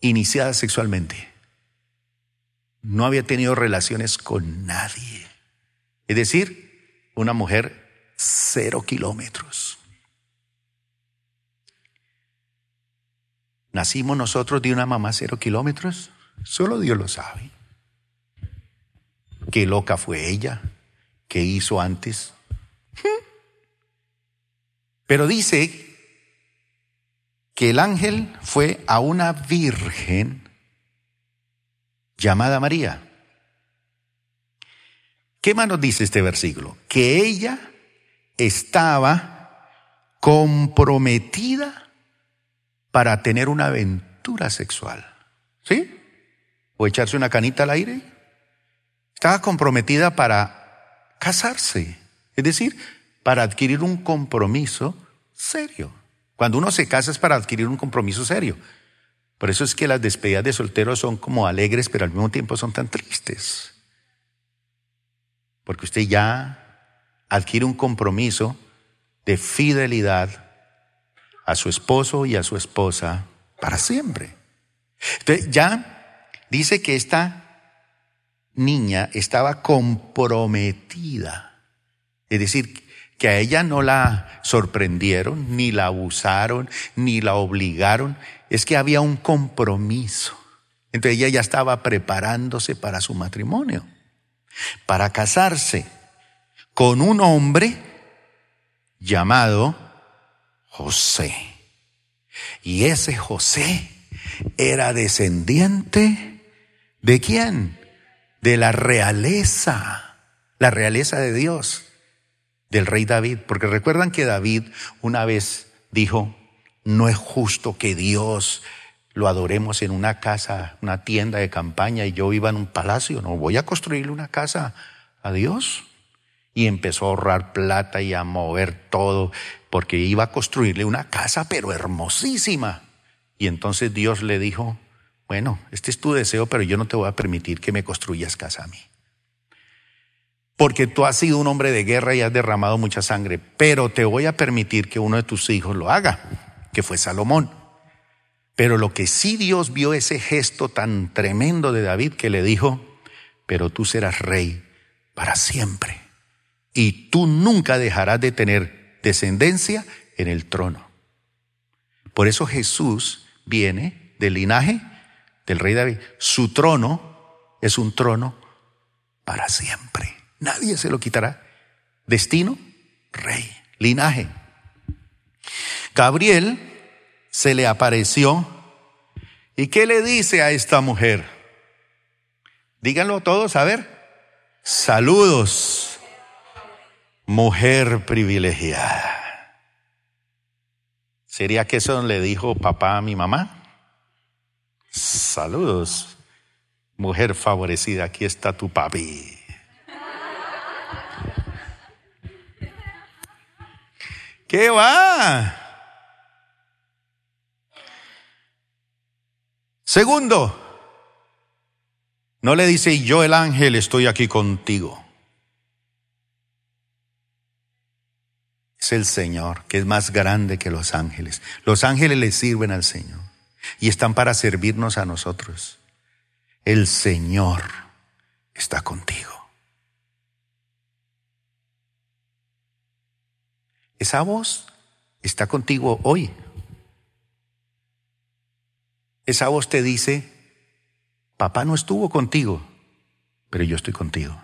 S2: iniciada sexualmente, no había tenido relaciones con nadie. Es decir, una mujer cero kilómetros. ¿Nacimos nosotros de una mamá cero kilómetros? Solo Dios lo sabe. ¿Qué loca fue ella? ¿Qué hizo antes? Pero dice que el ángel fue a una virgen llamada María. ¿Qué más nos dice este versículo? Que ella estaba comprometida para tener una aventura sexual. ¿Sí? O echarse una canita al aire. Estaba comprometida para casarse. Es decir, para adquirir un compromiso serio. Cuando uno se casa es para adquirir un compromiso serio. Por eso es que las despedidas de solteros son como alegres, pero al mismo tiempo son tan tristes. Porque usted ya adquiere un compromiso de fidelidad a su esposo y a su esposa para siempre. Entonces ya dice que esta niña estaba comprometida. Es decir, que a ella no la sorprendieron, ni la abusaron, ni la obligaron, es que había un compromiso. Entonces ella ya estaba preparándose para su matrimonio, para casarse con un hombre llamado José. Y ese José era descendiente de quién? De la realeza, la realeza de Dios del rey David, porque recuerdan que David una vez dijo, no es justo que Dios lo adoremos en una casa, una tienda de campaña y yo viva en un palacio, no, voy a construirle una casa a Dios. Y empezó a ahorrar plata y a mover todo, porque iba a construirle una casa, pero hermosísima. Y entonces Dios le dijo, bueno, este es tu deseo, pero yo no te voy a permitir que me construyas casa a mí porque tú has sido un hombre de guerra y has derramado mucha sangre, pero te voy a permitir que uno de tus hijos lo haga, que fue Salomón. Pero lo que sí Dios vio ese gesto tan tremendo de David que le dijo, pero tú serás rey para siempre y tú nunca dejarás de tener descendencia en el trono. Por eso Jesús viene del linaje del rey David. Su trono es un trono para siempre. Nadie se lo quitará. Destino, rey, linaje. Gabriel se le apareció. ¿Y qué le dice a esta mujer? Díganlo todos, a ver. Saludos, mujer privilegiada. ¿Sería que eso le dijo papá a mi mamá? Saludos, mujer favorecida, aquí está tu papi. ¿Qué va? Segundo, no le dice yo el ángel estoy aquí contigo. Es el Señor, que es más grande que los ángeles. Los ángeles le sirven al Señor y están para servirnos a nosotros. El Señor está contigo. Esa voz está contigo hoy. Esa voz te dice, papá no estuvo contigo, pero yo estoy contigo.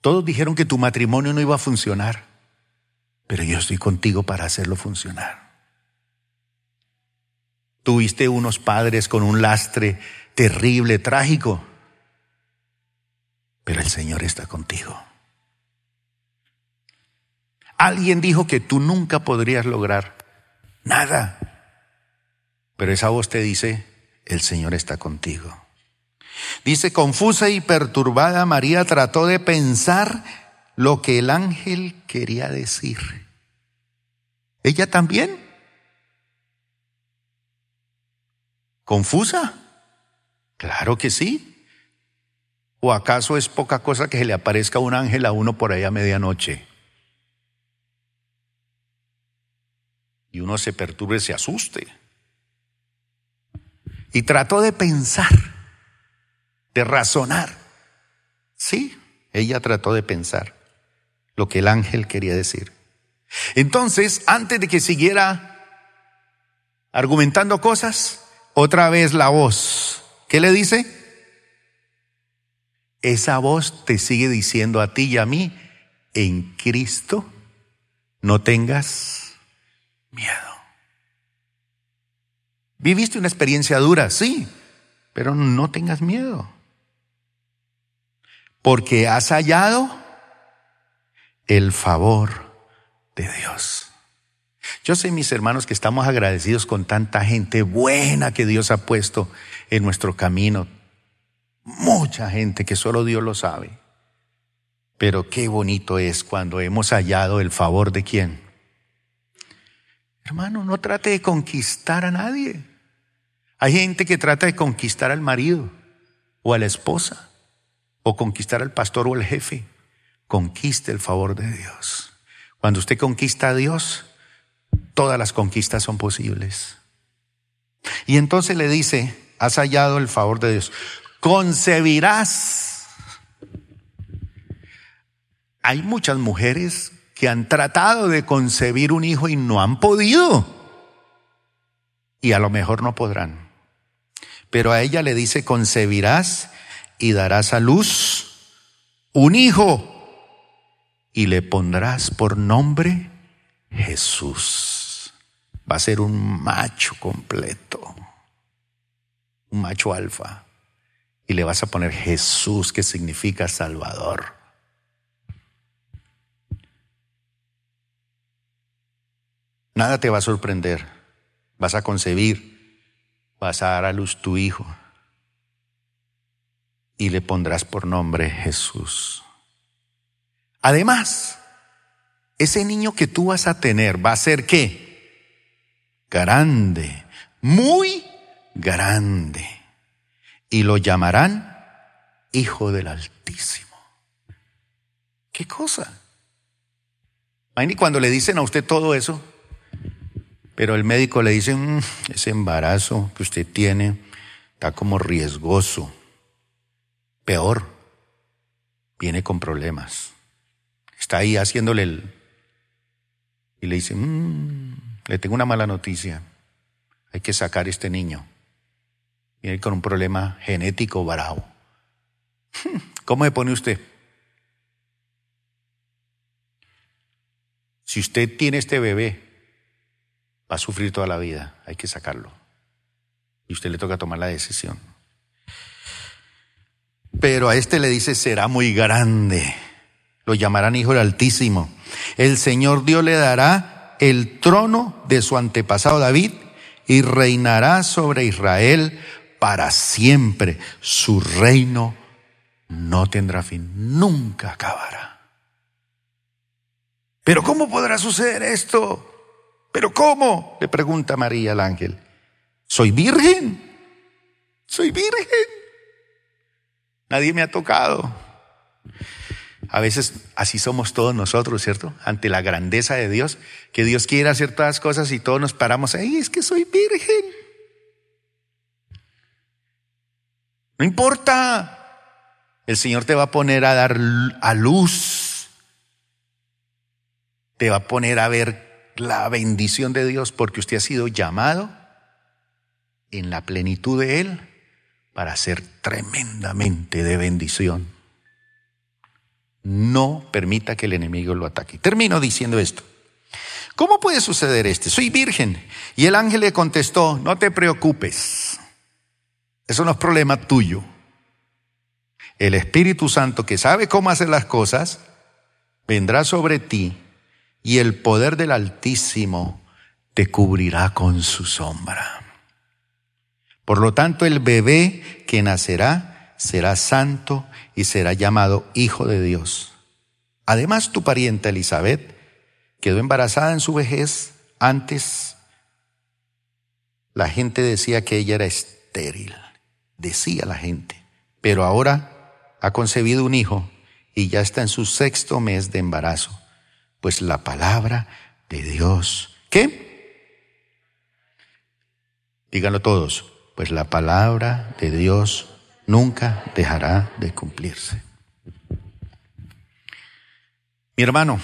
S2: Todos dijeron que tu matrimonio no iba a funcionar, pero yo estoy contigo para hacerlo funcionar. Tuviste unos padres con un lastre terrible, trágico, pero el Señor está contigo. Alguien dijo que tú nunca podrías lograr nada. Pero esa voz te dice, el Señor está contigo. Dice, confusa y perturbada, María trató de pensar lo que el ángel quería decir. ¿Ella también? ¿Confusa? Claro que sí. ¿O acaso es poca cosa que se le aparezca un ángel a uno por ahí a medianoche? Y uno se perturbe, se asuste. Y trató de pensar, de razonar. Sí, ella trató de pensar lo que el ángel quería decir. Entonces, antes de que siguiera argumentando cosas, otra vez la voz. ¿Qué le dice? Esa voz te sigue diciendo a ti y a mí, en Cristo no tengas miedo. Viviste una experiencia dura, sí, pero no tengas miedo. Porque has hallado el favor de Dios. Yo sé, mis hermanos, que estamos agradecidos con tanta gente buena que Dios ha puesto en nuestro camino. Mucha gente que solo Dios lo sabe. Pero qué bonito es cuando hemos hallado el favor de quién? Hermano, no trate de conquistar a nadie. Hay gente que trata de conquistar al marido o a la esposa o conquistar al pastor o al jefe. Conquiste el favor de Dios. Cuando usted conquista a Dios, todas las conquistas son posibles. Y entonces le dice, has hallado el favor de Dios, concebirás. Hay muchas mujeres que han tratado de concebir un hijo y no han podido. Y a lo mejor no podrán. Pero a ella le dice, concebirás y darás a luz un hijo y le pondrás por nombre Jesús. Va a ser un macho completo, un macho alfa. Y le vas a poner Jesús, que significa Salvador. Nada te va a sorprender. Vas a concebir, vas a dar a luz tu hijo y le pondrás por nombre Jesús. Además, ese niño que tú vas a tener va a ser qué? Grande, muy grande. Y lo llamarán Hijo del Altísimo. ¿Qué cosa? Y cuando le dicen a usted todo eso, pero el médico le dice, mm, ese embarazo que usted tiene está como riesgoso. Peor, viene con problemas. Está ahí haciéndole el... Y le dice, mm, le tengo una mala noticia. Hay que sacar este niño. Viene con un problema genético bravo. <laughs> ¿Cómo me pone usted? Si usted tiene este bebé va a sufrir toda la vida, hay que sacarlo. Y usted le toca tomar la decisión. Pero a este le dice, será muy grande. Lo llamarán Hijo del Altísimo. El Señor Dios le dará el trono de su antepasado David y reinará sobre Israel para siempre. Su reino no tendrá fin, nunca acabará. Pero ¿cómo podrá suceder esto? ¿Pero cómo? Le pregunta María al ángel. ¿Soy virgen? ¿Soy virgen? Nadie me ha tocado. A veces así somos todos nosotros, ¿cierto? Ante la grandeza de Dios, que Dios quiere hacer todas cosas y todos nos paramos ahí, es que soy virgen. No importa. El Señor te va a poner a dar a luz. Te va a poner a ver la bendición de Dios porque usted ha sido llamado en la plenitud de Él para ser tremendamente de bendición. No permita que el enemigo lo ataque. Termino diciendo esto. ¿Cómo puede suceder este? Soy virgen. Y el ángel le contestó, no te preocupes. Eso no es problema tuyo. El Espíritu Santo que sabe cómo hacer las cosas, vendrá sobre ti y el poder del Altísimo te cubrirá con su sombra. Por lo tanto, el bebé que nacerá será santo y será llamado Hijo de Dios. Además, tu parienta Elizabeth quedó embarazada en su vejez. Antes, la gente decía que ella era estéril, decía la gente, pero ahora ha concebido un hijo y ya está en su sexto mes de embarazo pues la palabra de Dios. ¿Qué? Díganlo todos. Pues la palabra de Dios nunca dejará de cumplirse. Mi hermano,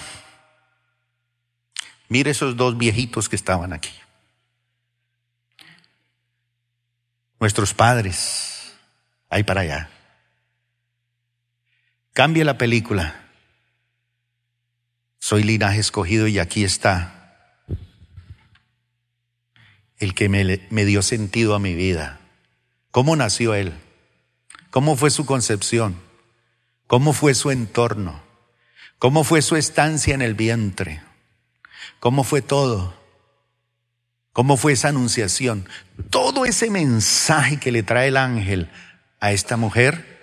S2: mire esos dos viejitos que estaban aquí. Nuestros padres, ahí para allá. Cambie la película soy linaje escogido y aquí está el que me, dio sentido a mi vida. ¿Cómo nació Él? ¿Cómo fue su concepción? ¿Cómo fue su entorno? ¿Cómo fue su estancia en el vientre? ¿Cómo fue todo? ¿Cómo fue esa anunciación? Todo ese mensaje que le trae el ángel a esta mujer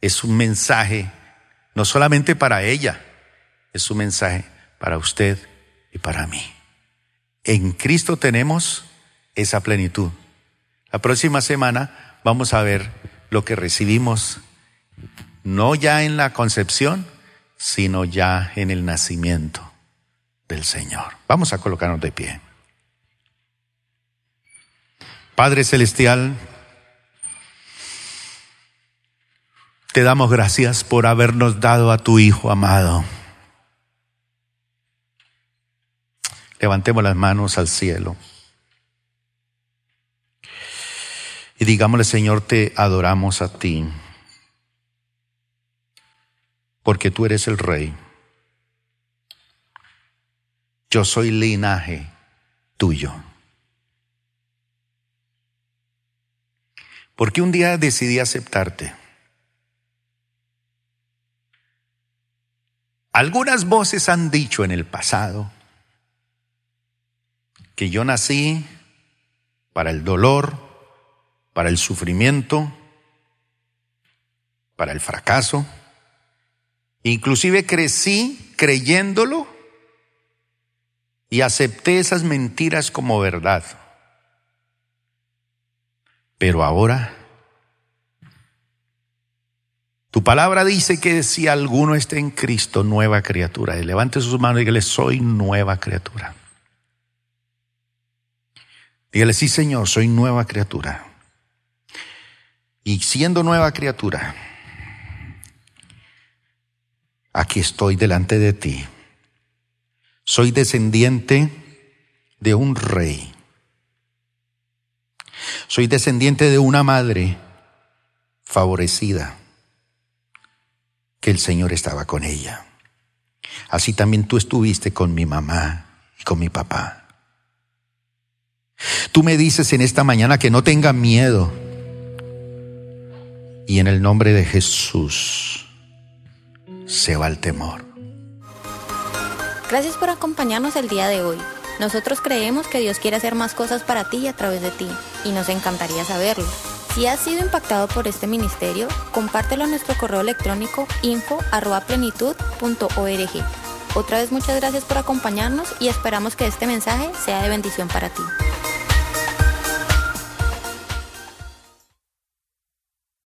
S2: es un mensaje no solamente para ella, es un mensaje para usted y para mí. En Cristo tenemos esa plenitud. La próxima semana vamos a ver lo que recibimos, no ya en la concepción, sino ya en el nacimiento del Señor. Vamos a colocarnos de pie. Padre Celestial, te damos gracias por habernos dado a tu Hijo amado. Levantemos las manos al cielo. Y digámosle, Señor, te adoramos a ti, porque tú eres el Rey. Yo soy linaje tuyo. Porque un día decidí aceptarte. Algunas voces han dicho en el pasado que yo nací para el dolor, para el sufrimiento, para el fracaso. Inclusive crecí creyéndolo y acepté esas mentiras como verdad. Pero ahora, tu palabra dice que si alguno está en Cristo, nueva criatura. Y levante sus manos y dígale, soy nueva criatura. Dígale, sí Señor, soy nueva criatura. Y siendo nueva criatura, aquí estoy delante de ti. Soy descendiente de un rey. Soy descendiente de una madre favorecida, que el Señor estaba con ella. Así también tú estuviste con mi mamá y con mi papá. Tú me dices en esta mañana que no tenga miedo y en el nombre de Jesús se va el temor.
S1: Gracias por acompañarnos el día de hoy. Nosotros creemos que Dios quiere hacer más cosas para ti y a través de ti, y nos encantaría saberlo. Si has sido impactado por este ministerio, compártelo a nuestro correo electrónico info.plenitud.org. Otra vez muchas gracias por acompañarnos y esperamos que este mensaje sea de bendición para ti.